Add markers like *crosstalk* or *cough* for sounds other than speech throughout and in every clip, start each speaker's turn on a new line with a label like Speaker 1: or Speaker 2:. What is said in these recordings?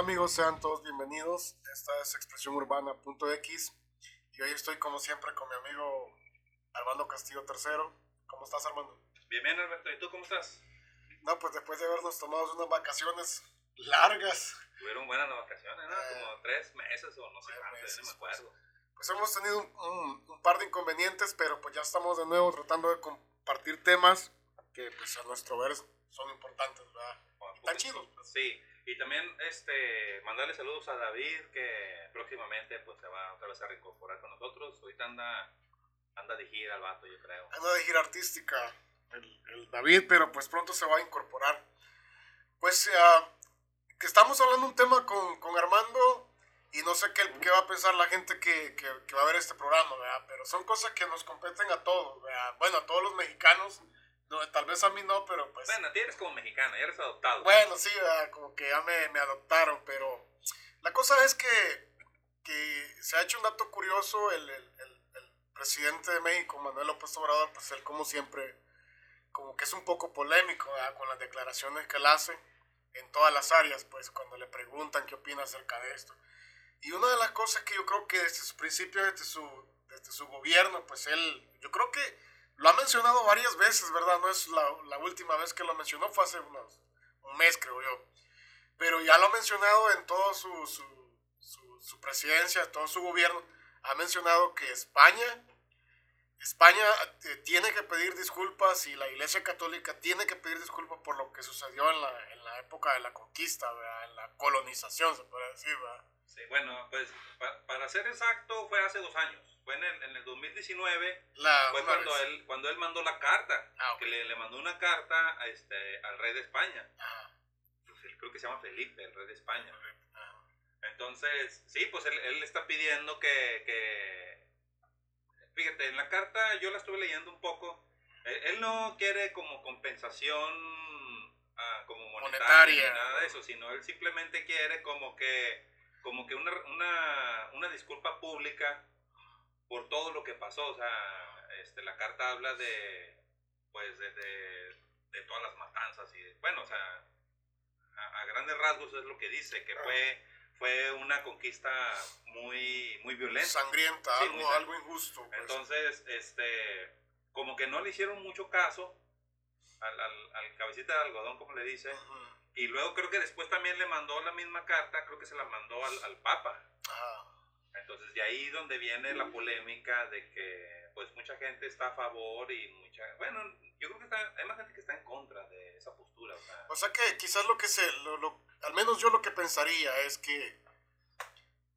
Speaker 1: Hola amigos? Sean todos bienvenidos. Esta es Expresión Urbana.x y hoy estoy como siempre con mi amigo Armando Castillo III. ¿Cómo estás Armando?
Speaker 2: Bien, bien Alberto. ¿Y tú cómo estás?
Speaker 1: No, pues después de habernos tomado unas vacaciones largas.
Speaker 2: Tuvieron buenas las vacaciones, ¿no? Eh, como tres meses o no sé cuánto, no me acuerdo.
Speaker 1: Pues, hemos tenido un, par de inconvenientes, pero pues ya estamos de nuevo tratando de compartir temas que pues a nuestro ver son importantes, ¿verdad? Está chido.
Speaker 2: Sí, y también este, mandarle saludos a David, que próximamente pues se va otra vez a reincorporar con nosotros. Ahorita anda, anda de gira el vato, yo creo.
Speaker 1: Anda de gira artística el, David, pero pues pronto se va a incorporar. Pues uh, que estamos hablando un tema con, con Armando y no sé qué, qué, va a pensar la gente que, que, que, va a ver este programa, ¿verdad? Pero son cosas que nos competen a todos, ¿verdad? Bueno, a todos los mexicanos no, tal vez a mí no, pero pues...
Speaker 2: Bueno, a ti eres como mexicana, ya eres adoptado.
Speaker 1: Bueno, sí, como que ya me, me, adoptaron, pero la cosa es que, que, se ha hecho un dato curioso, el, el, el, presidente de México, Manuel López Obrador, pues él como siempre, como que es un poco polémico con las declaraciones que él hace en todas las áreas, pues cuando le preguntan qué opina acerca de esto. Y una de las cosas que yo creo que desde su principio, desde su, desde su gobierno, pues él, yo creo que lo ha mencionado varias veces, ¿verdad? No es la, la última vez que lo mencionó, fue hace unos, un mes, creo yo. Pero ya lo ha mencionado en toda su, su, su, presidencia, todo su gobierno. Ha mencionado que España, España eh, tiene que pedir disculpas y la Iglesia Católica tiene que pedir disculpas por lo que sucedió en la, en la época de la conquista, ¿verdad? en la colonización, se puede decir. ¿verdad?
Speaker 2: Sí, bueno, pues para ser exacto, fue hace dos años. Fue en el, en el 2019, fue cuando él, cuando él mandó la carta, ah, que le, le, mandó una carta a este, al rey de España. Pues, creo que se llama Felipe, el rey de España. Entonces, sí, pues él, él está pidiendo que, que, fíjate, en la carta yo la estuve leyendo un poco, él, no quiere como compensación ah, como monetaria, nada de eso, sino él simplemente quiere como que como que una, una, una disculpa pública por todo lo que pasó. O sea, este, la carta habla de, pues, de, de, todas las matanzas y, bueno, o sea, a, grandes rasgos es lo que dice, que fue, fue una conquista muy, muy violenta.
Speaker 1: Sangrienta, algo, algo injusto.
Speaker 2: Pues. Entonces, este, como que no le hicieron mucho caso al, al, cabecita de algodón, como le dice. Y luego creo que después también le mandó la misma carta, creo que se la mandó al, al Papa. Entonces de ahí donde viene la polémica de que pues mucha gente está a favor y mucha, bueno, yo creo que está, hay más gente que está en contra de esa postura.
Speaker 1: O sea, que quizás lo que se, lo, al menos yo lo que pensaría es que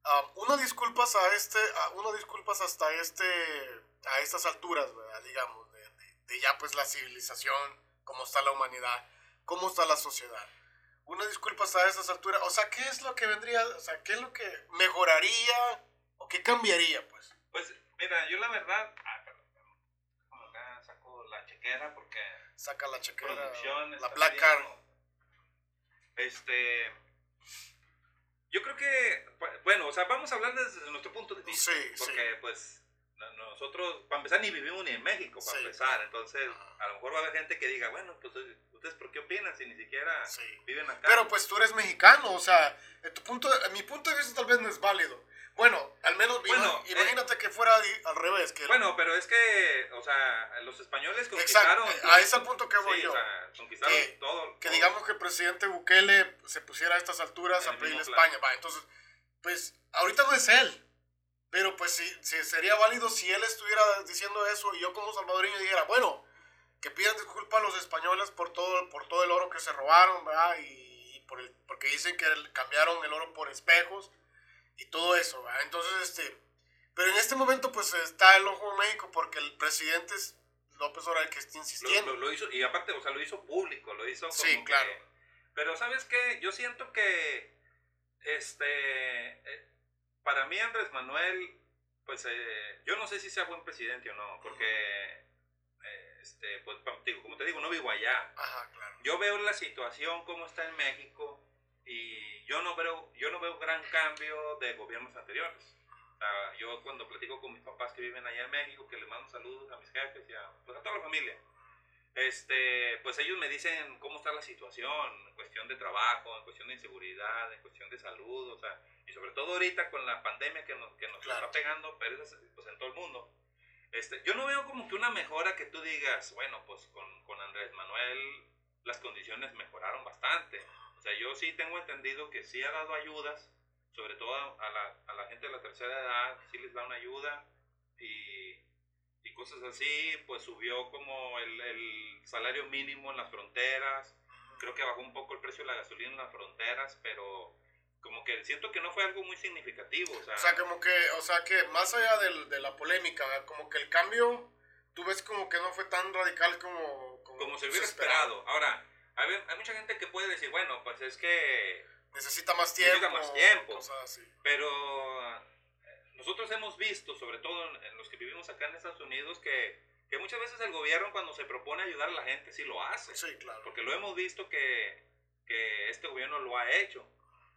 Speaker 1: um, una disculpas a este, una disculpas hasta este, a estas alturas, digamos, de, de, ya pues la civilización, cómo está la humanidad, cómo está la sociedad una disculpas a estas alturas. O sea, ¿qué es lo que vendría, o sea, qué es lo que mejoraría o qué cambiaría, pues?
Speaker 2: Pues, mira, yo la verdad, ah, perdón, como acá saco la chequera porque...
Speaker 1: Saca la chequera, la Black Card.
Speaker 2: Este... Yo creo que, bueno, o sea, vamos a hablar desde nuestro punto de vista. Sí, porque, pues, nosotros, para empezar, ni vivimos ni en México, para empezar. Entonces, a lo mejor va a haber gente que diga, bueno, pues, ¿ustedes por qué opinan si ni siquiera viven acá?
Speaker 1: Pero pues tú eres mexicano, o sea, tu punto, mi punto de vista tal vez no es válido. Bueno, al menos bueno, eh, imagínate que fuera al revés. Que
Speaker 2: bueno, pero es que, o sea, los españoles conquistaron.
Speaker 1: Exacto, a ese punto que voy yo. O sea,
Speaker 2: conquistaron todo.
Speaker 1: Que digamos que el presidente Bukele se pusiera a estas alturas a pedirle España. Va, entonces, pues, ahorita no es él. Pero pues sí, sería válido si él estuviera diciendo eso y yo como salvadoreño dijera, bueno, que pidan disculpas a los españoles por todo, por todo el oro que se robaron, ¿verdad? Y, por el, porque dicen que cambiaron el oro por espejos y todo eso, ¿verdad? Entonces, este, pero en este momento pues está el ojo en México porque el presidente es López Obrador que está insistiendo.
Speaker 2: Lo, hizo, y aparte, o sea, lo hizo público, lo hizo como
Speaker 1: Sí, claro.
Speaker 2: pero ¿sabes qué? Yo siento que, este... Eh, para mí Andrés Manuel, pues eh, yo no sé si sea buen presidente o no, porque, eh, este, pues, como te digo, no vivo allá.
Speaker 1: Ajá, claro.
Speaker 2: Yo veo la situación como está en México y yo no veo, yo no veo gran cambio de gobiernos anteriores. yo cuando platico con mis papás que viven allá en México, que les mando saludos a mis jefes y a, pues, a toda la familia, este, pues ellos me dicen cómo está la situación en cuestión de trabajo, en cuestión de inseguridad, en cuestión de salud, o sea, y sobre todo ahorita con la pandemia que nos, que nos está pegando, pero es, pues en todo el mundo. Este, yo no veo como que una mejora que tú digas, bueno, pues con, con Andrés Manuel las condiciones mejoraron bastante. O sea, yo sí tengo entendido que sí ha dado ayudas, sobre todo a la, a la gente de la tercera edad, sí les da una ayuda y y cosas así, pues subió como el, el, salario mínimo en las fronteras, creo que bajó un poco el precio de la gasolina en las fronteras, pero como que siento que no fue algo muy significativo. O sea,
Speaker 1: o sea como que, o sea que más allá de, de la polémica, como que el cambio, tú ves como que no fue tan radical como...
Speaker 2: Como, se hubiera esperado. Ahora, hay, hay mucha gente que puede decir, bueno, pues es que...
Speaker 1: Necesita más tiempo.
Speaker 2: Necesita más tiempo. Pero nosotros hemos visto, sobre todo en, los que vivimos acá en Estados Unidos, que, que, muchas veces el gobierno cuando se propone ayudar a la gente sí lo hace.
Speaker 1: Sí, claro.
Speaker 2: Porque lo hemos visto que, que este gobierno lo ha hecho.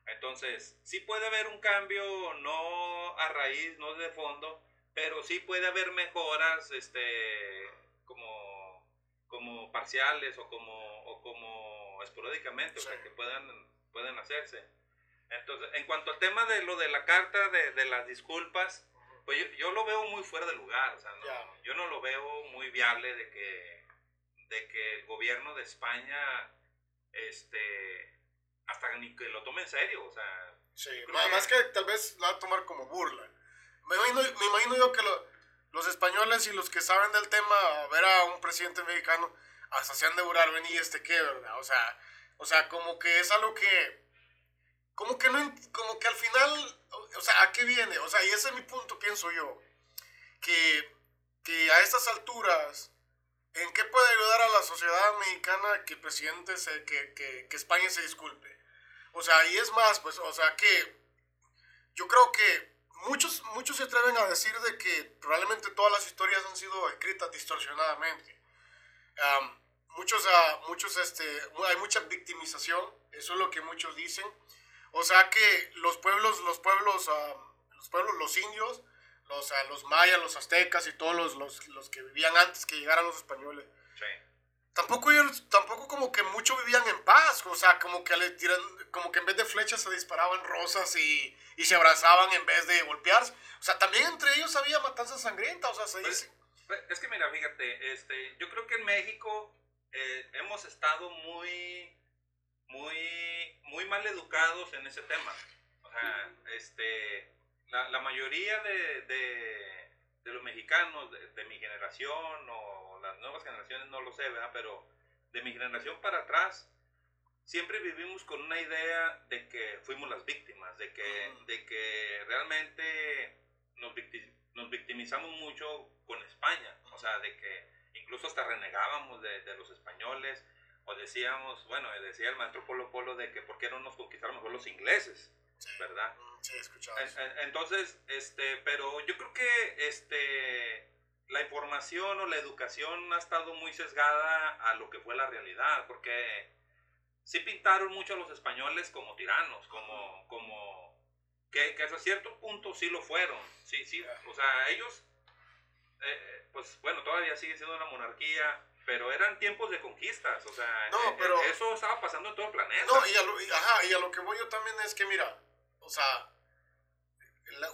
Speaker 2: Entonces, sí puede haber un cambio, no a raíz, no de fondo, pero sí puede haber mejoras este, como, como parciales o como, o como esporádicamente, o sea, que puedan, pueden hacerse. Entonces, en cuanto al tema de lo de la carta de, de las disculpas, pues yo, yo, lo veo muy fuera de lugar, o sea, no, yo no lo veo muy viable de que, de que el gobierno de España, este, hasta ni que lo tome en serio, o sea.
Speaker 1: Sí, más que... tal vez lo va a tomar como burla. Me imagino, me imagino yo que los españoles y los que saben del tema, ver a un presidente mexicano, hasta se han de durar venir este qué, ¿verdad? O sea, o sea, como que es algo que como que no, como que al final, o sea, ¿a qué viene? O sea, y ese es mi punto, pienso yo, que, que a estas alturas, ¿en qué puede ayudar a la sociedad mexicana que el presidente, se, que, que, que España se disculpe? O sea, y es más, pues, o sea, que yo creo que muchos, muchos se atreven a decir de que probablemente todas las historias han sido escritas distorsionadamente. muchos, uh, muchos, este, hay mucha victimización, eso es lo que muchos dicen. O sea que los pueblos, los pueblos, ah, los pueblos, los indios, los, uh, los mayas, los aztecas y todos los, los, los, que vivían antes que llegaran los españoles. Sí. Tampoco ellos, tampoco como que mucho vivían en paz, o sea, como que le tiran, como que en vez de flechas se disparaban rosas y, y se abrazaban en vez de golpearse. O sea, también entre ellos había matanza sangrienta, o sea, se dice.
Speaker 2: Pues, es que mira, fíjate, este, yo creo que en México eh, hemos estado muy muy, muy mal educados en ese tema. O sea, este, la, la mayoría de, de, de, los mexicanos de, mi generación o las nuevas generaciones no lo sé, ¿verdad? Pero de mi generación para atrás, siempre vivimos con una idea de que fuimos las víctimas, de que, de que realmente nos, nos victimizamos mucho con España, o sea, de que incluso hasta renegábamos de, de los españoles, o decíamos, bueno, decía el maestro Polo Polo de que por qué no nos conquistaron mejor los ingleses, ¿verdad?
Speaker 1: Sí, escuchado.
Speaker 2: Entonces, este, pero yo creo que este, la información o la educación ha estado muy sesgada a lo que fue la realidad, porque sí pintaron mucho a los españoles como tiranos, como, como que, que hasta cierto punto sí lo fueron, sí, sí, o sea, ellos, eh, pues bueno, todavía sigue siendo una monarquía, pero eran tiempos de conquistas, o sea,
Speaker 1: no,
Speaker 2: eh,
Speaker 1: pero,
Speaker 2: eso estaba pasando en todo el planeta.
Speaker 1: No, y a, lo, ajá, y a lo que voy yo también es que, mira, o sea,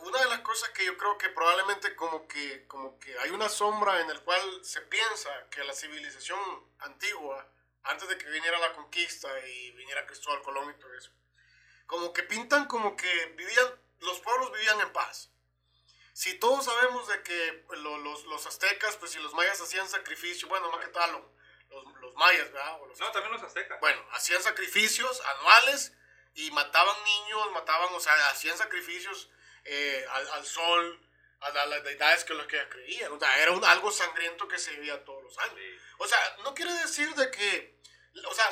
Speaker 1: una de las cosas que yo creo que probablemente como que, como que hay una sombra en el cual se piensa que la civilización antigua, antes de que viniera la conquista y viniera Cristóbal Colón y todo eso, como que pintan como que vivían, los pueblos vivían en paz si todos sabemos de que los, los, aztecas, pues si los mayas hacían sacrificio, bueno, más que tal los, los mayas, ¿verdad?
Speaker 2: no, también los aztecas.
Speaker 1: Bueno, hacían sacrificios anuales y mataban niños, mataban, o sea, hacían sacrificios eh, al, al, sol, a, las deidades que los que creían. O sea, era un, algo sangriento que se vivía todos los años. O sea, no quiere decir de que, o sea,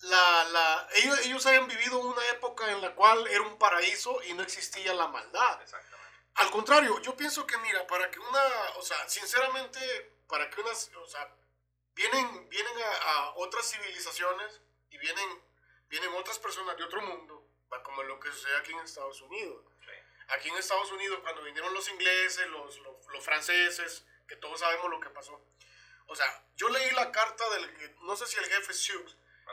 Speaker 1: la, la, ellos, ellos hayan vivido una época en la cual era un paraíso y no existía la maldad.
Speaker 2: Exacto.
Speaker 1: Al contrario, yo pienso que, mira, para que una, o sea, sinceramente, para que unas, o sea, vienen, vienen a, otras civilizaciones y vienen, vienen otras personas de otro mundo, como lo que sucede aquí en Estados Unidos. Aquí en Estados Unidos, cuando vinieron los ingleses, los, los, los, franceses, que todos sabemos lo que pasó. O sea, yo leí la carta del, no sé si el jefe Sioux,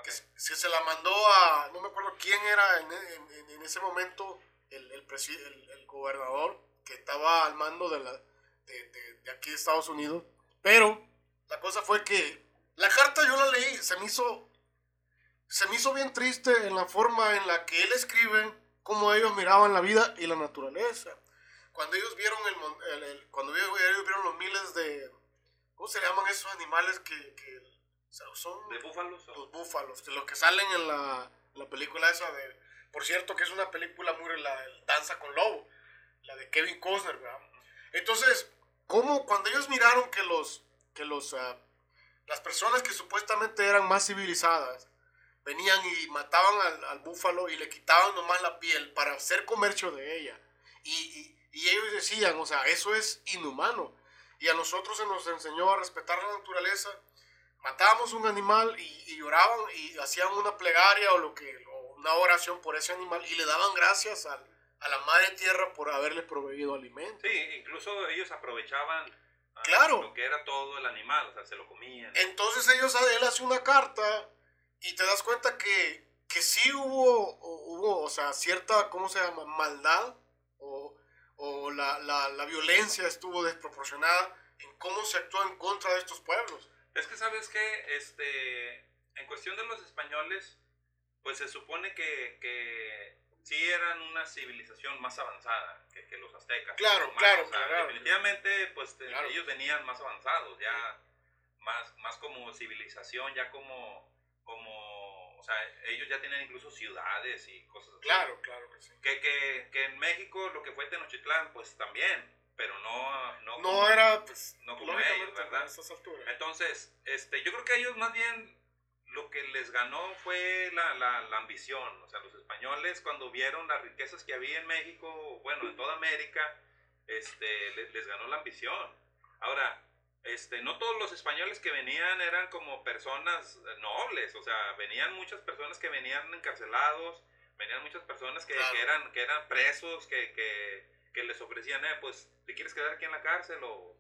Speaker 1: que, se la mandó a, no me acuerdo quién era en, en, en ese momento, el, el, el, el, gobernador que estaba al mando de, la, de, de, de aquí de Estados Unidos. Pero la cosa fue que la carta yo la leí, se me hizo se me hizo bien triste en la forma en la que él escribe cómo ellos miraban la vida y la naturaleza. Cuando ellos vieron el, cuando ellos, vieron los miles de ¿cómo se llaman esos animales que, que
Speaker 2: son de búfalos
Speaker 1: los búfalos, los que salen en la, la, película esa de por cierto que es una película muy la Danza con Lobo, la de Kevin Costner, ¿verdad? Entonces, cómo cuando ellos miraron que los que los uh, las personas que supuestamente eran más civilizadas venían y mataban al, búfalo y le quitaban nomás la piel para hacer comercio de ella. Y, ellos decían, o sea, eso es inhumano. Y a nosotros se nos enseñó a respetar la naturaleza. Matábamos un animal y, lloraban y hacían una plegaria o lo que una oración por ese animal y le daban gracias a la madre tierra por haberles proveído alimento.
Speaker 2: Sí, incluso ellos aprovechaban
Speaker 1: claro.
Speaker 2: lo que era todo el animal, o sea, se lo comían.
Speaker 1: Entonces ellos, él hace una carta y te das cuenta que, que sí hubo, hubo, o sea, cierta, ¿cómo se llama? Maldad o, o la, la, la, violencia estuvo desproporcionada en cómo se actuó en contra de estos pueblos.
Speaker 2: Es que, ¿sabes que Este, en cuestión de los españoles, pues se supone que, que sí eran una civilización más avanzada que, que los aztecas.
Speaker 1: Claro, claro, claro.
Speaker 2: Definitivamente, pues ellos venían más avanzados, ya más, más como civilización, ya como como, o sea, ellos ya tienen incluso ciudades y cosas así.
Speaker 1: Claro, claro que sí.
Speaker 2: Que, que, que en México lo que fue Tenochtitlán, pues también, pero no...
Speaker 1: No, no era, pues,
Speaker 2: no como ellos, ¿verdad? Entonces, este, yo creo que ellos más bien lo que les ganó fue la, la, la, ambición. O sea, los españoles cuando vieron las riquezas que había en México, bueno, en toda América, este, les, les ganó la ambición. Ahora, este, no todos los españoles que venían eran como personas nobles, o sea, venían muchas personas que venían encarcelados, venían muchas personas que, eran, que eran presos, que, que, les ofrecían, eh, pues, ¿te quieres quedar aquí en la cárcel o,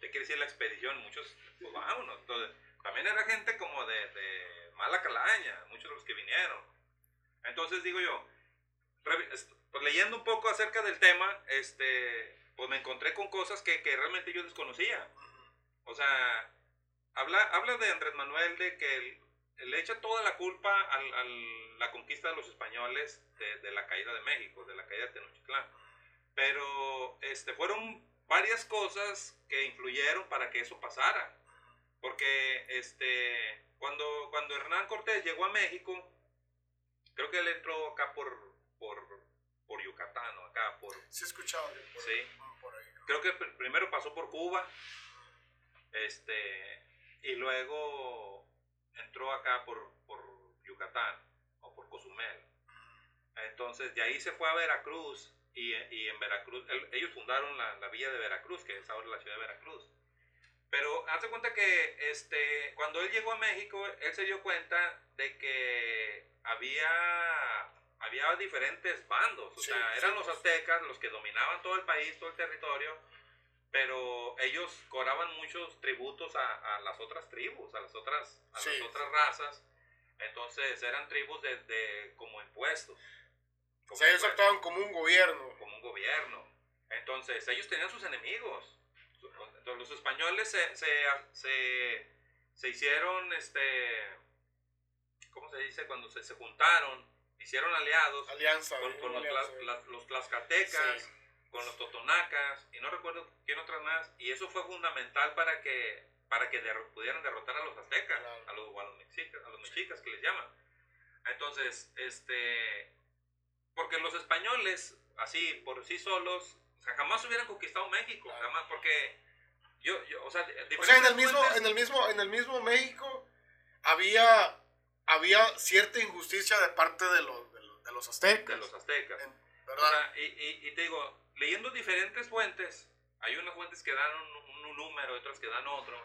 Speaker 2: te quieres ir a la expedición? Muchos, pues vámonos. Entonces, también era gente como de, de mala calaña, muchos de los que vinieron. Entonces, digo yo, pues, leyendo un poco acerca del tema, este, pues me encontré con cosas que, que realmente yo desconocía. O sea, habla, habla de Andrés Manuel de que le echa toda la culpa a, la conquista de los españoles de, la caída de México, de la caída de Tenochtitlán. Pero este, fueron varias cosas que influyeron para que eso pasara. Porque este, cuando, cuando Hernán Cortés llegó a México, creo que él entró acá por, por, por Yucatán, acá por...
Speaker 1: Sí, he escuchado.
Speaker 2: sí. Creo que primero pasó por Cuba este, y luego entró acá por, por Yucatán o por Cozumel. Entonces de ahí se fue a Veracruz y, y en Veracruz, ellos fundaron la, la, villa de Veracruz, que es ahora la ciudad de Veracruz. Pero hace cuenta que este, cuando él llegó a México, él se dio cuenta de que había, había diferentes bandos. O sea, eran los aztecas los que dominaban todo el país, todo el territorio pero ellos cobraban muchos tributos a, las otras tribus, a las otras, a las otras razas. Entonces eran tribus de, como impuestos.
Speaker 1: o sea, ellos actuaban como un gobierno.
Speaker 2: Como un gobierno. Entonces ellos tenían sus enemigos. Entonces, los españoles se, se, se, hicieron, este, ¿cómo se dice? Cuando se, se juntaron, hicieron aliados
Speaker 1: Alianza,
Speaker 2: con, los, los tlaxcaltecas con los totonacas y no recuerdo quién otras más. Y eso fue fundamental para que, para que pudieran derrotar a los aztecas, a, los, a, los mexicas, a los mexicas que les llaman. Entonces, este, porque los españoles, así por sí solos, jamás hubieran conquistado México, jamás, porque yo, yo o sea,
Speaker 1: o sea en el mismo, en el mismo, en el mismo México había, había cierta injusticia de parte de los, de los, aztecas.
Speaker 2: De los aztecas. ¿verdad? y, y, y te digo, leyendo diferentes fuentes, hay unas fuentes que dan un, número, otras que dan otro,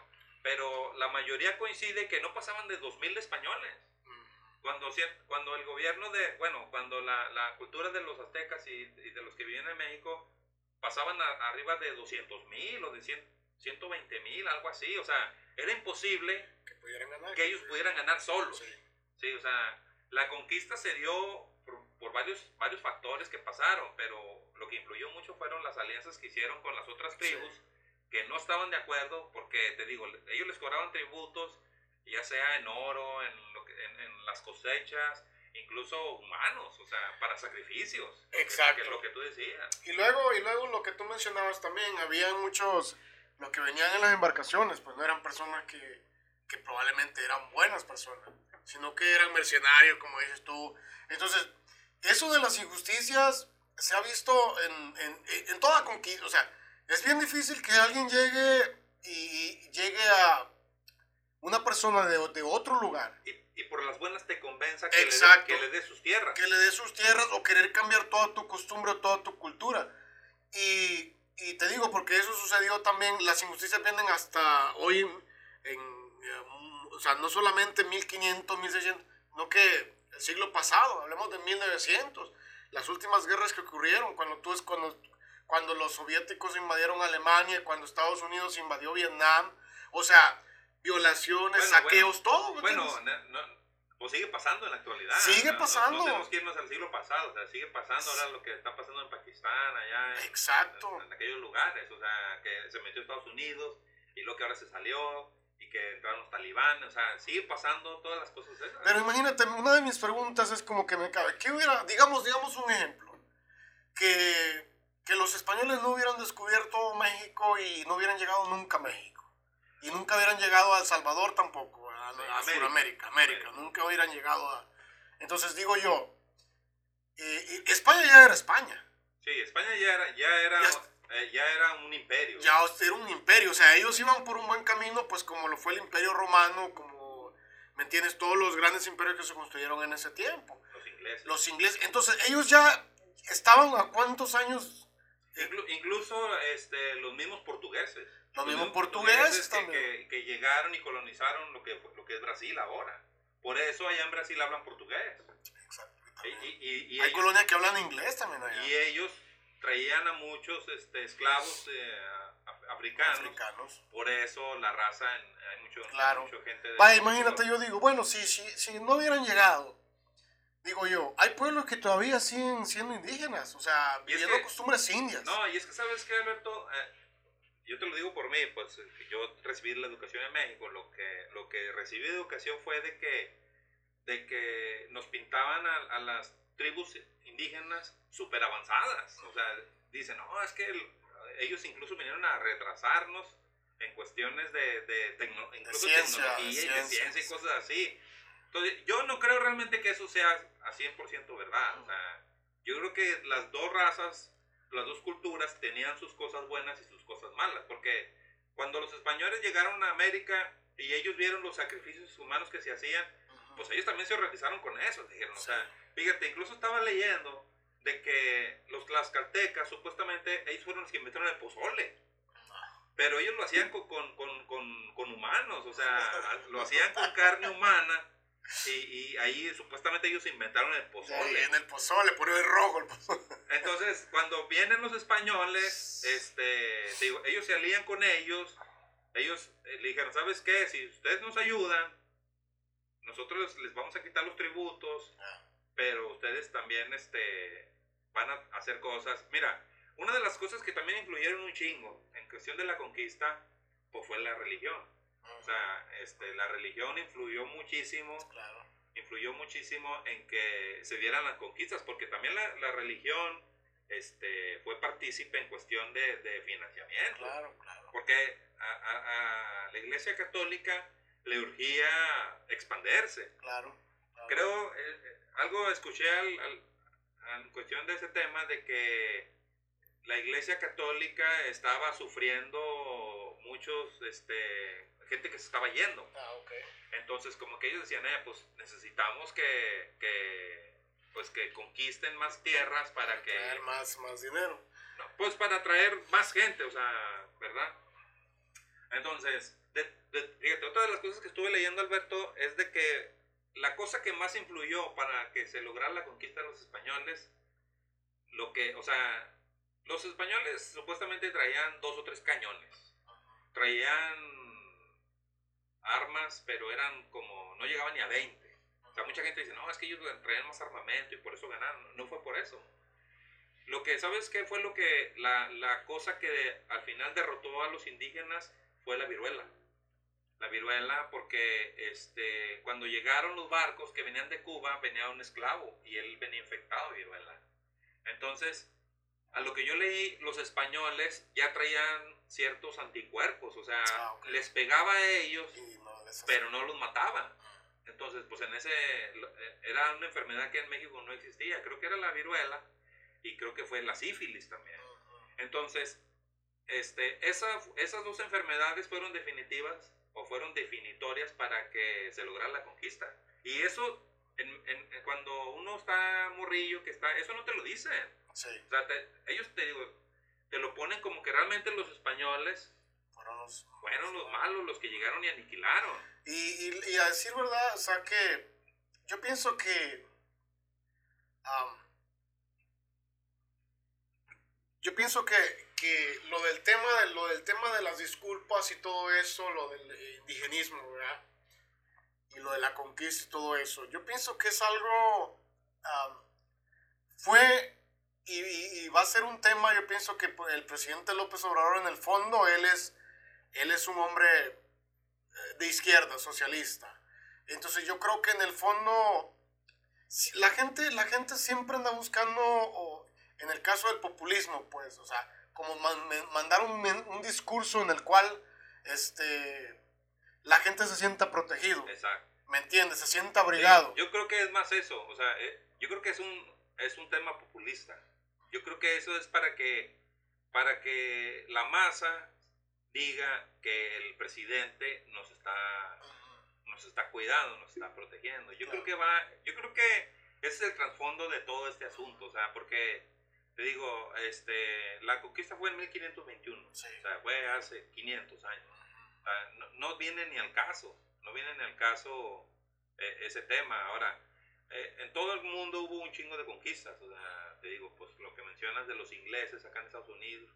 Speaker 2: pero la mayoría coincide que no pasaban de 2.000 españoles. Cuando, cuando el gobierno de, bueno, cuando la, la cultura de los aztecas y, de los que vivían en México pasaban arriba de 200.000 o de 100, 120 mil, algo así. O sea, era imposible que, pudieran ganar, que ellos pudieran ganar solos. Sí. sí. o sea, la conquista se dio por, varios, varios factores que pasaron, pero lo que influyó mucho fueron las alianzas que hicieron con las otras tribus que no estaban de acuerdo porque, te digo, ellos les cobraban tributos, ya sea en oro, en, lo que, en, las cosechas, incluso humanos, o sea, para sacrificios. Exacto. lo que tú decías.
Speaker 1: Y luego, y luego lo que tú mencionabas también, había muchos, los que venían en las embarcaciones, pues no eran personas que, que probablemente eran buenas personas, sino que eran mercenarios, como dices tú. Entonces, eso de las injusticias se ha visto en, en, en toda conquista, o sea, es bien difícil que alguien llegue y llegue a una persona de, de otro lugar.
Speaker 2: Y, y, por las buenas te convenza que, le, que le dé sus tierras.
Speaker 1: Que le dé sus tierras o querer cambiar toda tu costumbre, toda tu cultura. Y, y te digo, porque eso sucedió también, las injusticias vienen hasta hoy, en, o sea, no solamente 1500, 1600, no que el siglo pasado, hablemos de 1900, las últimas guerras que ocurrieron, cuando tú cuando, cuando los soviéticos invadieron Alemania, cuando Estados Unidos invadió Vietnam, o sea, violaciones, saqueos, todo.
Speaker 2: Bueno, no, pues sigue pasando en la actualidad.
Speaker 1: Sigue pasando. No,
Speaker 2: tenemos que irnos al siglo pasado, o sea, sigue pasando ahora lo que está pasando en Pakistán, allá. En,
Speaker 1: Exacto.
Speaker 2: En, aquellos lugares, o sea, que se metió Estados Unidos y lo que ahora se salió y que entraron los talibanes, o sea, sigue pasando todas las cosas esas.
Speaker 1: Pero imagínate, una de mis preguntas es como que me cabe, ¿qué hubiera, digamos, digamos un ejemplo, que, que los españoles no hubieran descubierto México y no hubieran llegado nunca a México? y nunca hubieran llegado a El Salvador tampoco, a, a Sudamérica, América, nunca hubieran llegado a... Entonces digo yo, eh, España ya era España.
Speaker 2: Sí, España ya era, ya era, eh, ya, era un imperio.
Speaker 1: Ya era un imperio, o sea, ellos iban por un buen camino, pues como lo fue el imperio romano, como, ¿me entiendes? Todos los grandes imperios que se construyeron en ese tiempo.
Speaker 2: Los ingleses.
Speaker 1: Los ingleses. Entonces ellos ya estaban a cuántos años...
Speaker 2: incluso este, los mismos portugueses.
Speaker 1: Los mismos portugueses,
Speaker 2: también. Que, llegaron y colonizaron lo que, lo que es Brasil ahora. Por eso allá en Brasil hablan portugués.
Speaker 1: Exacto. Y, Hay colonias que hablan inglés también allá.
Speaker 2: Y ellos traían a muchos este, esclavos eh, africanos, Por eso la raza, hay mucho, claro. mucha gente de...
Speaker 1: Vaya, imagínate, yo digo, bueno, si, si, si no hubieran llegado, digo yo, hay pueblos que todavía siguen siendo indígenas, o sea, viviendo costumbres indias.
Speaker 2: No, y es que sabes que, Alberto, eh, yo te lo digo por mí, pues yo recibí la educación en México, lo que, lo que recibí de educación fue de que, de que nos pintaban a, las tribus indígenas súper avanzadas, o sea, dicen, no, es que ellos incluso vinieron a retrasarnos en cuestiones de, de, tecnología y de ciencia y cosas así. Entonces, yo no creo realmente que eso sea a 100% verdad, o sea, yo creo que las dos razas las dos culturas tenían sus cosas buenas y sus cosas malas, porque cuando los españoles llegaron a América y ellos vieron los sacrificios humanos que se hacían, pues ellos también se realizaron con eso, dijeron, o sea, fíjate, incluso estaba leyendo de que los tlaxcaltecas, supuestamente, ellos fueron los que inventaron el pozole. Pero ellos lo hacían con, con, con, con humanos, o sea, *laughs* lo hacían con carne humana y, y, ahí supuestamente ellos inventaron el pozole.
Speaker 1: en el pozole, por el rojo el pozole.
Speaker 2: Entonces, cuando vienen los españoles, *laughs* este, digo, ellos se alían con ellos. Ellos eh, le dijeron, ¿sabes qué? Si ustedes nos ayudan, nosotros les vamos a quitar los tributos, ah. pero ustedes también este, van a hacer cosas. Mira, una de las cosas que también influyeron un chingo en cuestión de la conquista, pues fue la religión. O sea, este, la religión influyó muchísimo. Influyó muchísimo en que se dieran las conquistas, porque también la, la religión este, fue partícipe en cuestión de, de financiamiento.
Speaker 1: Claro, claro.
Speaker 2: Porque a, a, la Iglesia Católica le urgía expandirse.
Speaker 1: Claro.
Speaker 2: Creo, eh, eh, algo escuché al, al, en cuestión de ese tema, de que la Iglesia Católica estaba sufriendo muchos este, gente que se estaba yendo.
Speaker 1: Ah,
Speaker 2: Entonces, como que ellos decían, eh, pues necesitamos que, que, pues que conquisten más tierras para, que...
Speaker 1: Traer más, más dinero.
Speaker 2: pues para traer más gente, o sea, ¿verdad? Entonces, fíjate, otra de las cosas que estuve leyendo, Alberto, es de que la cosa que más influyó para que se lograra la conquista de los españoles, lo que, o sea, los españoles supuestamente traían dos o tres cañones traían armas, pero eran como, no llegaban ni a 20. O sea, mucha gente dice, no, es que ellos traían más armamento y por eso ganaron. No fue por eso. Lo que, ¿sabes qué fue lo que, la, la cosa que al final derrotó a los indígenas fue la viruela? La viruela porque este, cuando llegaron los barcos que venían de Cuba, venía un esclavo y él venía infectado de viruela. Entonces, a lo que yo leí, los españoles ya traían ciertos anticuerpos, o sea, ah, les pegaba a ellos, pero no los mataba. Entonces, pues en ese, era una enfermedad que en México no existía, creo que era la viruela y creo que fue la sífilis también. Entonces, este, esas dos enfermedades fueron definitivas o fueron definitorias para que se lograra la conquista. Y eso, cuando uno está morrillo, que está, eso no te lo dicen. O sea, ellos te digo, te lo ponen como que realmente los españoles fueron los, fueron los malos, los que llegaron y aniquilaron.
Speaker 1: Y, y, a decir verdad, o sea que yo pienso que yo pienso que, que, lo del tema de lo del tema de las disculpas y todo eso, lo del indigenismo, ¿verdad? Y lo de la conquista y todo eso, yo pienso que es algo fue y, va a ser un tema, yo pienso que pues, el presidente López Obrador en el fondo, él es, él es un hombre eh, de izquierda, socialista. Entonces yo creo que en el fondo la gente, la gente siempre anda buscando, o en el caso del populismo, pues, o sea, como mandar un, un, discurso en el cual este, la gente se sienta protegido. Exacto. ¿Me entiendes? Se sienta abrigado.
Speaker 2: yo creo que es más eso, o sea, eh, yo creo que es un, es un tema populista. Yo creo que eso es para que, para que la masa diga que el presidente nos está, nos está cuidando, nos está protegiendo. Yo creo que va, yo creo que ese es el trasfondo de todo este asunto, o sea, porque te digo, este, la conquista fue en 1521, o sea, fue hace 500 años. no, viene ni al caso, no viene ni al caso eh, ese tema. Ahora, eh, en todo el mundo hubo un chingo de conquistas, o sea, te digo, pues lo que mencionas de los ingleses acá en Estados Unidos,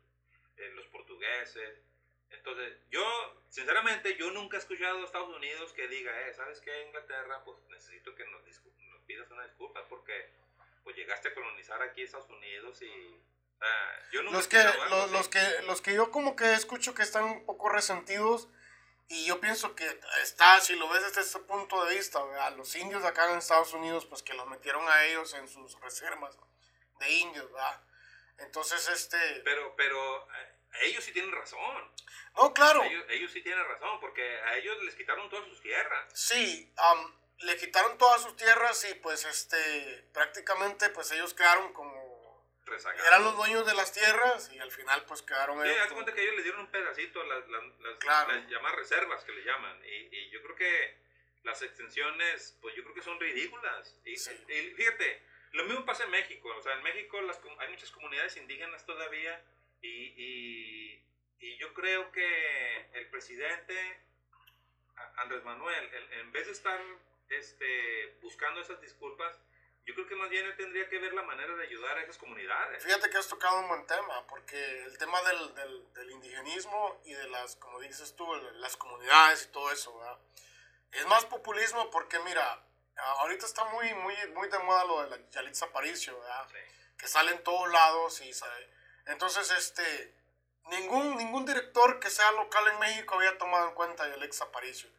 Speaker 2: eh, los portugueses. Entonces, yo, sinceramente, yo nunca he escuchado a Estados Unidos que diga, eh, ¿sabes qué, Inglaterra? Pues necesito que nos, nos pidas una disculpa porque pues llegaste a colonizar aquí Estados Unidos y...
Speaker 1: yo nunca los que, los, los, que los que yo como que escucho que están un poco resentidos y yo pienso que está, si lo ves desde ese punto de vista, a los indios acá en Estados Unidos, pues que los metieron a ellos en sus reservas de indios, ¿verdad? Entonces, este...
Speaker 2: Pero, pero eh, ellos sí tienen razón.
Speaker 1: No, claro.
Speaker 2: Ellos, sí tienen razón, porque a ellos les quitaron todas sus tierras.
Speaker 1: Sí, le quitaron todas sus tierras y pues este, prácticamente pues ellos quedaron como eran los dueños de las tierras y al final pues quedaron...
Speaker 2: Sí, haz cuenta que ellos les dieron un pedacito, las, las, las, llamadas reservas que le llaman. Y, y, yo creo que las extensiones, pues yo creo que son ridículas. Y, y fíjate, lo mismo pasa en México. O sea, en México las, hay muchas comunidades indígenas todavía y, y yo creo que el presidente Andrés Manuel, en vez de estar este, buscando esas disculpas, yo creo que más bien él tendría que ver la manera de ayudar a esas comunidades.
Speaker 1: Fíjate que has tocado un buen tema, porque el tema del, del, del indigenismo y de las, como dices tú, las comunidades y todo eso, ¿verdad? Es más populismo porque, mira, ahorita está muy, muy, muy de moda lo de la Yalitza Aparicio, ¿verdad? Que sale en todos lados y sale. Entonces, este, ningún, ningún director que sea local en México había tomado en cuenta a Yalitza Aparicio.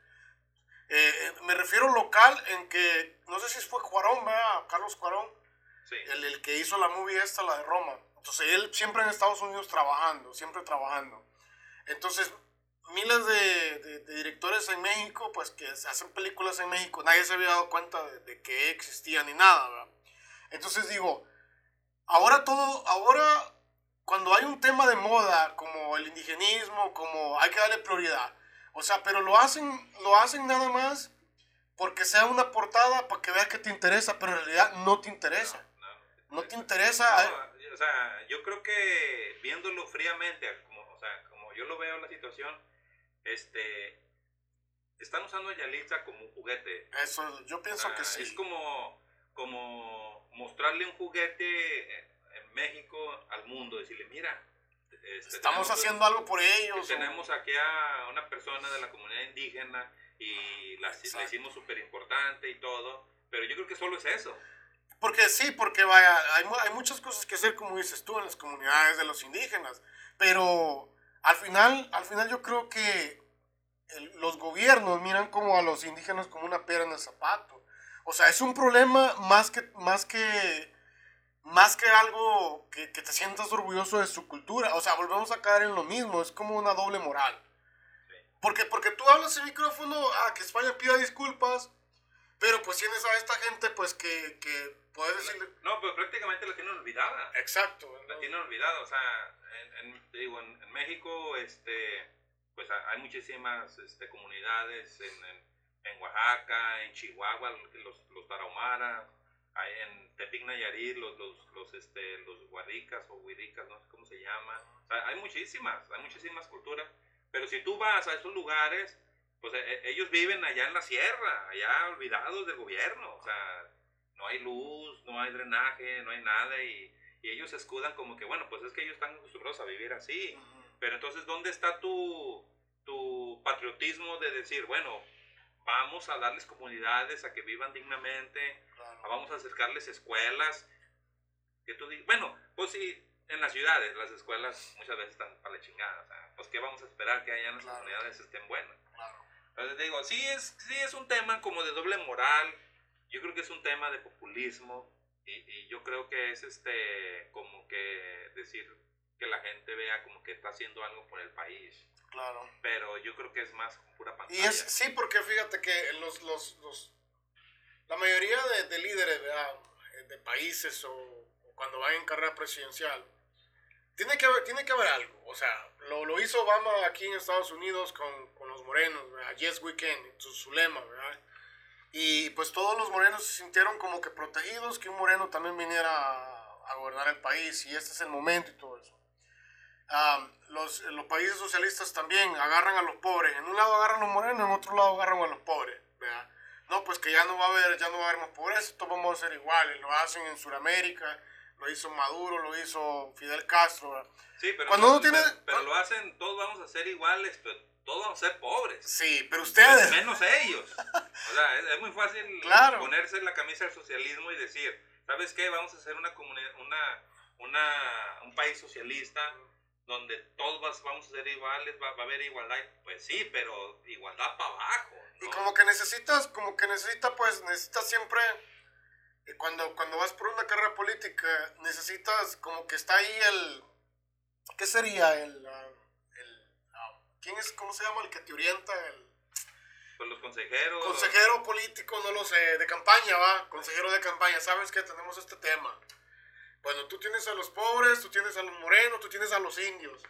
Speaker 1: Eh, eh, me refiero local en que, no sé si fue Cuarón, ¿verdad? Carlos Cuarón, el, el, que hizo la movie esta, la de Roma. Entonces él siempre en Estados Unidos trabajando, siempre trabajando. Entonces, miles de, de, directores en México, pues que se hacen películas en México, nadie se había dado cuenta de, de que existía ni nada, ¿verdad? Entonces digo, ahora todo, ahora cuando hay un tema de moda como el indigenismo, como hay que darle prioridad, o sea, pero lo hacen, lo hacen nada más porque sea una portada para que veas que te interesa, pero en realidad no te interesa. No, te interesa.
Speaker 2: o sea, yo creo que viéndolo fríamente, como, o sea, como yo lo veo la situación, este, están usando a Yalitza como un juguete.
Speaker 1: Eso, yo pienso que sí.
Speaker 2: Es como, como mostrarle un juguete en México al mundo, decirle, mira,
Speaker 1: este, estamos haciendo algo por ellos.
Speaker 2: Tenemos aquí a una persona de la comunidad indígena y la, hicimos súper importante y todo, pero yo creo que solo es eso.
Speaker 1: Porque sí, porque vaya, hay, hay muchas cosas que hacer, como dices tú, en las comunidades de los indígenas, pero al final, al final yo creo que los gobiernos miran como a los indígenas como una pera en el zapato. O sea, es un problema más que, más que, más que algo que, que te sientas orgulloso de su cultura. O sea, volvemos a caer en lo mismo, es como una doble moral. Porque, porque tú hablas en micrófono, ah, que España pida disculpas, pero pues tienes a esta gente pues que, que puede decirle...
Speaker 2: No, pero prácticamente la tienen olvidada.
Speaker 1: Exacto.
Speaker 2: La tienen olvidada, o sea, en, digo, en, México, este, pues hay muchísimas este, comunidades en, en, Oaxaca, en Chihuahua, los, los tarahumaras, en Tepic Nayarit, los, los, los, este, los huadicas o huidicas, no sé cómo se llama. O sea, hay muchísimas, hay muchísimas culturas pero si tú vas a esos lugares, pues e, e, ellos viven allá en la sierra, allá olvidados del gobierno. O sea, no hay luz, no hay drenaje, no hay nada y, y ellos se escudan como que, bueno, pues es que ellos están acostumbrados a vivir así. Pero entonces, ¿dónde está tu, tu patriotismo de decir, bueno, vamos a darles comunidades a que vivan dignamente, vamos a acercarles escuelas? Que tú bueno, pues sí, en las ciudades las escuelas muchas veces están para la chingada. O sea, pues qué vamos a esperar que allá en las comunidades estén buenas. Claro. Entonces digo, sí es, sí es un tema como de doble moral. Yo creo que es un tema de populismo. Y, y yo creo que es este como que decir que la gente vea como que está haciendo algo por el país.
Speaker 1: Claro.
Speaker 2: Pero yo creo que es más pura pantalla.
Speaker 1: Y es, sí, porque fíjate que los, los, los la mayoría de, de líderes de países o, o cuando van en carrera presidencial, tiene que haber, tiene que haber algo. O sea, lo, lo hizo Obama aquí en Estados Unidos con, con los morenos, ¿verdad? Yes We Can, su, su, lema, ¿verdad? Y pues todos los morenos se sintieron como que protegidos, que un moreno también viniera a, a gobernar el país y este es el momento y todo eso. Los, los países socialistas también agarran a los pobres. En un lado agarran a los morenos, en otro lado agarran a los pobres, ¿verdad? No, pues que ya no va a haber, ya no va a haber más pobreza, todos vamos a ser iguales. Lo hacen en Sudamérica lo hizo Maduro, lo hizo Fidel Castro.
Speaker 2: Sí, pero, Cuando tiene, pero, lo hacen, todos vamos a ser iguales, pero todos vamos a ser pobres.
Speaker 1: Sí, pero ustedes.
Speaker 2: Menos ellos. O sea, es, muy fácil ponerse la camisa del socialismo y decir, ¿sabes qué? Vamos a hacer una una, una, un país socialista donde todos vamos a ser iguales, va, a haber igualdad. Pues sí, pero igualdad para abajo.
Speaker 1: Y como que necesitas, como que necesitas, pues necesitas siempre cuando, cuando vas por una carrera política, necesitas como que está ahí el... ¿Qué sería el... Ah, el ah, ¿Quién es, cómo se llama el que te orienta? El,
Speaker 2: pues los consejeros.
Speaker 1: Consejero político, no lo sé, de campaña, va. Consejero de campaña, ¿sabes que Tenemos este tema. Bueno, tú tienes a los pobres, tú tienes a los morenos, tú tienes a los indios,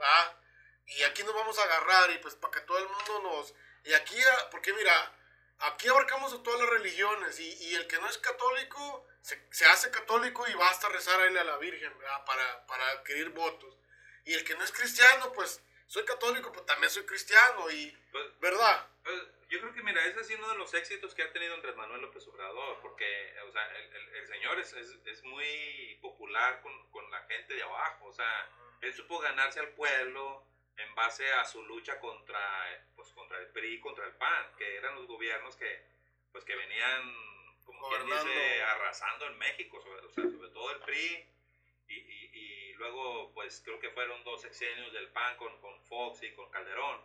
Speaker 1: ¿va? Y aquí nos vamos a agarrar y pues para que todo el mundo nos... Y aquí, ah, porque mira, aquí abarcamos a todas las religiones y, y el que no es católico se, se, hace católico y basta rezar a él a la Virgen Para, para adquirir votos. Y el que no es cristiano, pues soy católico, pero también soy cristiano y, pues, ¿verdad?
Speaker 2: Pues, yo creo que, mira, ese ha sido uno de los éxitos que ha tenido Andrés Manuel López Obrador, porque, o sea, el, el, señor es, es, es, muy popular con, con la gente de abajo, o sea, él supo ganarse al pueblo, en base a su lucha contra, pues, contra el PRI y contra el PAN, que eran los gobiernos que, pues, que venían, como quien dice, arrasando en México, sobre, o sea, sobre todo el PRI. Y, y, y, luego, pues creo que fueron dos sexenios del PAN con, con Fox y con Calderón.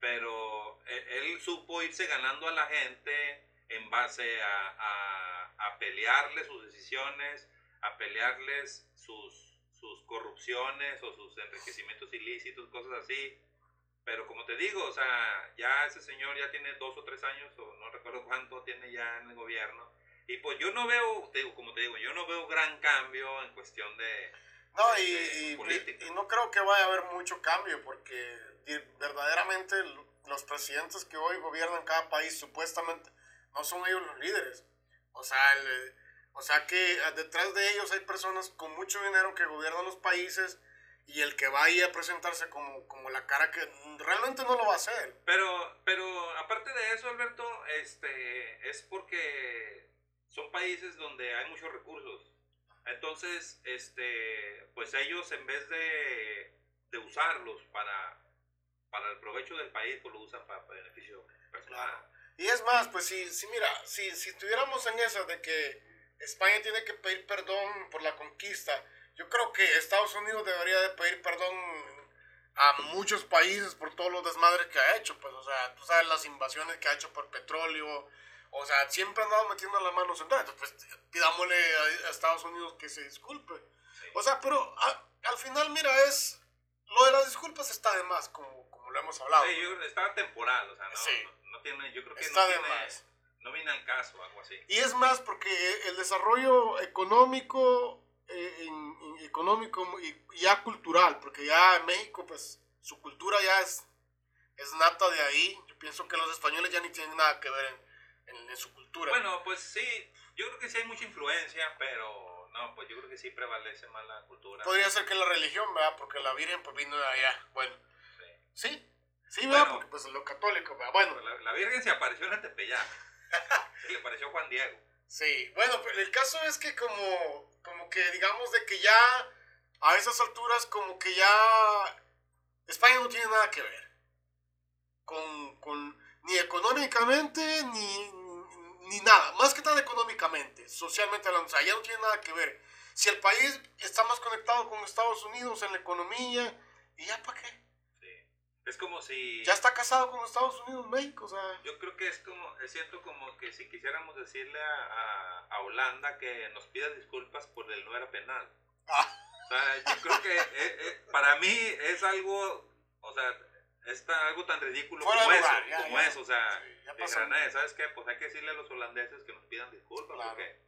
Speaker 2: Pero él, él supo irse ganando a la gente en base a, a, a pelearle sus decisiones, a pelearles sus, sus corrupciones o sus enriquecimientos ilícitos, cosas así. Pero como te digo, o sea, ya ese señor ya tiene dos o tres años, o no recuerdo cuánto tiene ya en el gobierno. Y pues yo no veo, te digo, como te digo, yo no veo gran cambio en cuestión de,
Speaker 1: no, y, y, no creo que vaya a haber mucho cambio, porque verdaderamente los presidentes que hoy gobiernan cada país supuestamente no son ellos los líderes. O sea, el, o sea que ah, detrás de ellos hay personas con mucho dinero que gobiernan los países y el que va ahí a presentarse como, como la cara que realmente no lo va a hacer.
Speaker 2: Pero, pero aparte de eso, Alberto, este, es porque son países donde hay muchos recursos. Entonces, este, pues ellos en vez de, de usarlos para, para el provecho del país, pues lo usan para, beneficio personal.
Speaker 1: Y es más, pues si, si mira, si, si estuviéramos en eso de que España tiene que pedir perdón por la conquista, yo creo que Estados Unidos debería de pedir perdón a muchos países por todos los desmadres que ha hecho, pues, o sea, tú sabes las invasiones que ha hecho por petróleo, o sea, siempre andado metiendo las manos en todo, pues pidámosle a, Estados Unidos que se disculpe. O sea, pero al final, mira, es, lo de las disculpas está de más, como, como lo hemos hablado.
Speaker 2: Sí, yo creo que está temporal, o sea, no, no, tiene, yo creo que está no de más. No viene al caso, algo así.
Speaker 1: Y es más, porque el desarrollo económico eh, económico y ya cultural, porque ya en México, pues su cultura ya es, es nata de ahí. Yo pienso que los españoles ya ni tienen nada que ver en, en, su cultura.
Speaker 2: Bueno, pues sí, yo creo que sí hay mucha influencia, pero no, pues yo creo que sí prevalece más la cultura.
Speaker 1: Podría ser que la religión, ¿verdad? Porque la Virgen pues vino de allá. Bueno, sí, sí, ¿verdad? Porque pues lo católico, ¿verdad? Bueno.
Speaker 2: La, Virgen se apareció en Tepeyac. *laughs* sí, le apareció Juan Diego.
Speaker 1: Sí, bueno, pero el caso es que como como que digamos de que ya a esas alturas como que ya España no tiene nada que ver con, con ni económicamente ni, ni, nada, más que nada económicamente, socialmente hablando, o sea, ya no tiene nada que ver. Si el país está más conectado con Estados Unidos en la economía, ¿y ya para qué?
Speaker 2: Es como si...
Speaker 1: Ya está casado con Estados Unidos, México, o sea...
Speaker 2: Yo creo que es como, es cierto como que si quisiéramos decirle a, a, Holanda que nos pida disculpas por el no era penal. Ah. O sea, yo creo que eh, eh, para mí es algo, o sea, es algo tan ridículo como eso, como eso, o sea, sí, ¿sabes qué? Pues hay que decirle a los holandeses que nos pidan disculpas porque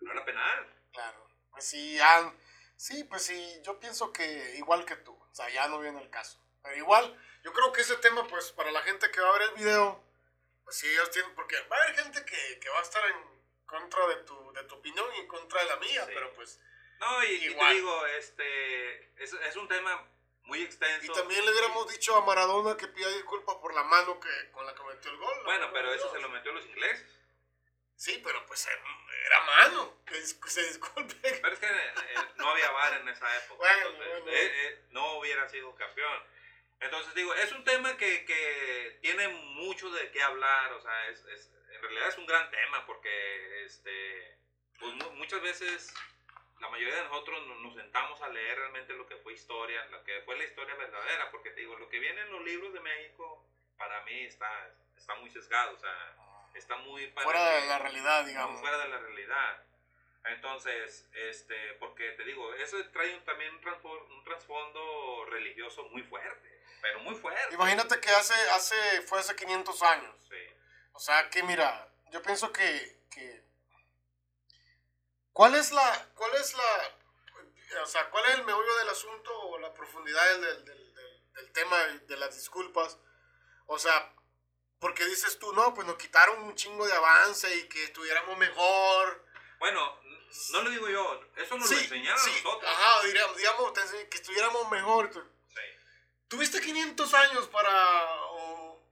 Speaker 2: no era penal.
Speaker 1: Claro, pues sí, ya, sí, pues sí, yo pienso que igual que tú, o sea, ya no viene el caso. Pero igual, yo creo que ese tema, pues, para la gente que va a ver el video, pues sí, ellos tienen, porque va a haber gente que, que va a estar en contra de tu, de tu opinión y en contra de la mía, pero pues...
Speaker 2: No, y, igual. te digo, este, es, es un tema muy extenso.
Speaker 1: Y también le hubiéramos dicho a Maradona que pida disculpas por la mano que, con la que metió el gol.
Speaker 2: Bueno, pero eso se lo metió los ingleses.
Speaker 1: Sí, pero pues era mano, que se disculpe.
Speaker 2: Pero es que eh, no había bar en esa época. Bueno, entonces, eh, eh, no hubiera sido campeón. Entonces digo, es un tema que, que tiene mucho de qué hablar, o sea, es, es, en realidad es un gran tema porque este, pues muchas veces la mayoría de nosotros nos, sentamos a leer realmente lo que fue historia, lo que fue la historia verdadera, porque te digo, lo que viene en los libros de México para mí está, está muy sesgado, o sea, está muy...
Speaker 1: fuera de la realidad, digamos.
Speaker 2: Fuera de la realidad. Entonces, este, porque te digo, eso trae también un trasfondo religioso muy fuerte. Pero muy fuerte.
Speaker 1: Imagínate que hace, hace, fue hace 500 años. Sí. O sea que mira, yo pienso que, que ¿cuál es la, cuál es la, o sea, cuál es el meollo del asunto o la profundidad del, del, del, tema de las disculpas? O sea, porque dices tú, no, pues nos quitaron un chingo de avance y que estuviéramos mejor.
Speaker 2: Bueno, no lo digo yo, eso nos lo enseñaron sí, nosotros.
Speaker 1: Ajá, digamos, digamos, que estuviéramos mejor. Tuviste 500 años para,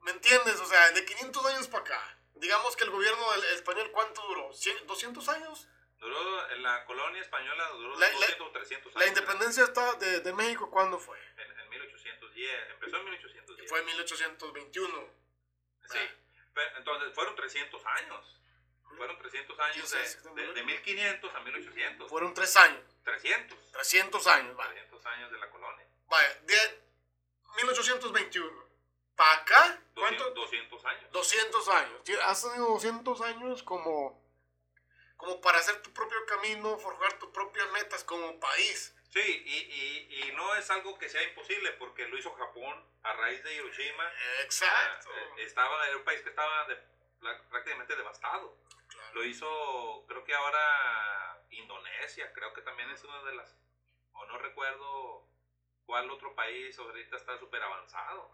Speaker 1: ¿me entiendes? O sea, de 500 años para acá. Digamos que el gobierno español, ¿cuánto duró? ¿200 años?
Speaker 2: Duró, en la colonia española duró 200 o 300 años.
Speaker 1: ¿La independencia está de, de, México cuándo fue?
Speaker 2: En, en, 1810, empezó en 1810.
Speaker 1: Fue en 1821.
Speaker 2: Sí, entonces fueron 300 años. Fueron 300 años de, de, 1500 a 1800.
Speaker 1: Fueron 3 años.
Speaker 2: 300.
Speaker 1: 300 años, vale.
Speaker 2: 300 años de la colonia.
Speaker 1: Vaya, de, 1821. ¿Para acá?
Speaker 2: ¿Cuánto? 200 años.
Speaker 1: 200 años. Has tenido 200 años como, como para hacer tu propio camino, forjar tus propias metas como país.
Speaker 2: Sí, y, y, y, no es algo que sea imposible porque lo hizo Japón a raíz de Hiroshima.
Speaker 1: Exacto.
Speaker 2: Eh, estaba, era un país que estaba prácticamente devastado. Lo hizo, creo que ahora Indonesia, creo que también es una de las, o no recuerdo ¿cuál otro país ahorita está súper avanzado?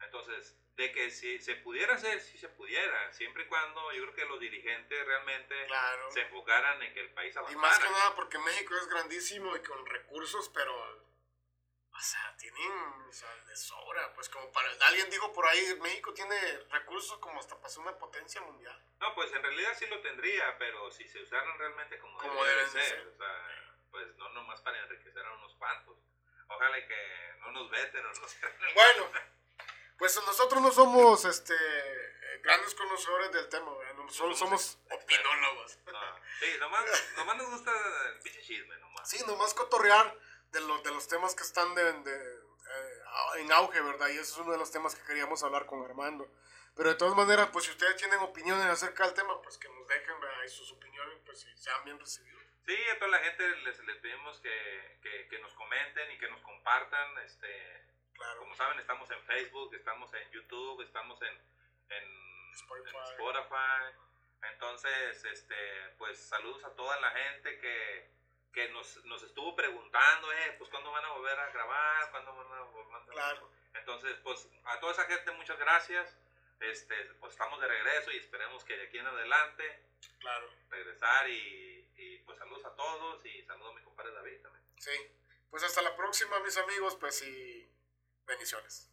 Speaker 2: Entonces, de que si se pudiera hacer, si se pudiera, siempre y cuando yo creo que los dirigentes realmente se enfocaran en que el país avanzara.
Speaker 1: Y más que nada porque México es grandísimo y con recursos, pero O sea, tienen, o sea, de sobra, pues como para, alguien dijo por ahí, México tiene recursos como hasta para ser una potencia mundial.
Speaker 2: No, pues en realidad sí lo tendría, pero si se usaran realmente como, como deben ser, o sea, pues no nomás para enriquecer a unos cuantos. Ojalá que no nos veten o nos... *laughs*
Speaker 1: Bueno, pues nosotros no somos, este, grandes conocedores del tema, solo somos opinólogos.
Speaker 2: sí, nomás, nomás nos gusta el pinche chisme, nomás.
Speaker 1: Sí, nomás cotorrear de, los de los temas que están de, eh, en auge, ¿verdad? Y eso es uno de los temas que queríamos hablar con Armando. Pero de todas maneras, pues si ustedes tienen opiniones acerca del tema, pues que nos dejen ¿verdad? y sus opiniones, pues si sean bien recibidos.
Speaker 2: Sí, a toda la gente les, les pedimos que, que, que, nos comenten y que nos compartan. Este, claro. Como saben, estamos en Facebook, estamos en YouTube, estamos en, en Spotify. en Spotify. Entonces, este, pues saludos a toda la gente que, que nos, nos estuvo preguntando, eh, pues cuándo van a volver a grabar, cuándo van a volver a Claro. Entonces, pues a toda esa gente muchas gracias. Este, pues estamos de regreso y esperemos que de aquí en adelante
Speaker 1: claro.
Speaker 2: regresar y, y pues saludos a todos y saludos a mi compadre David también.
Speaker 1: Sí, pues hasta la próxima mis amigos, pues y bendiciones.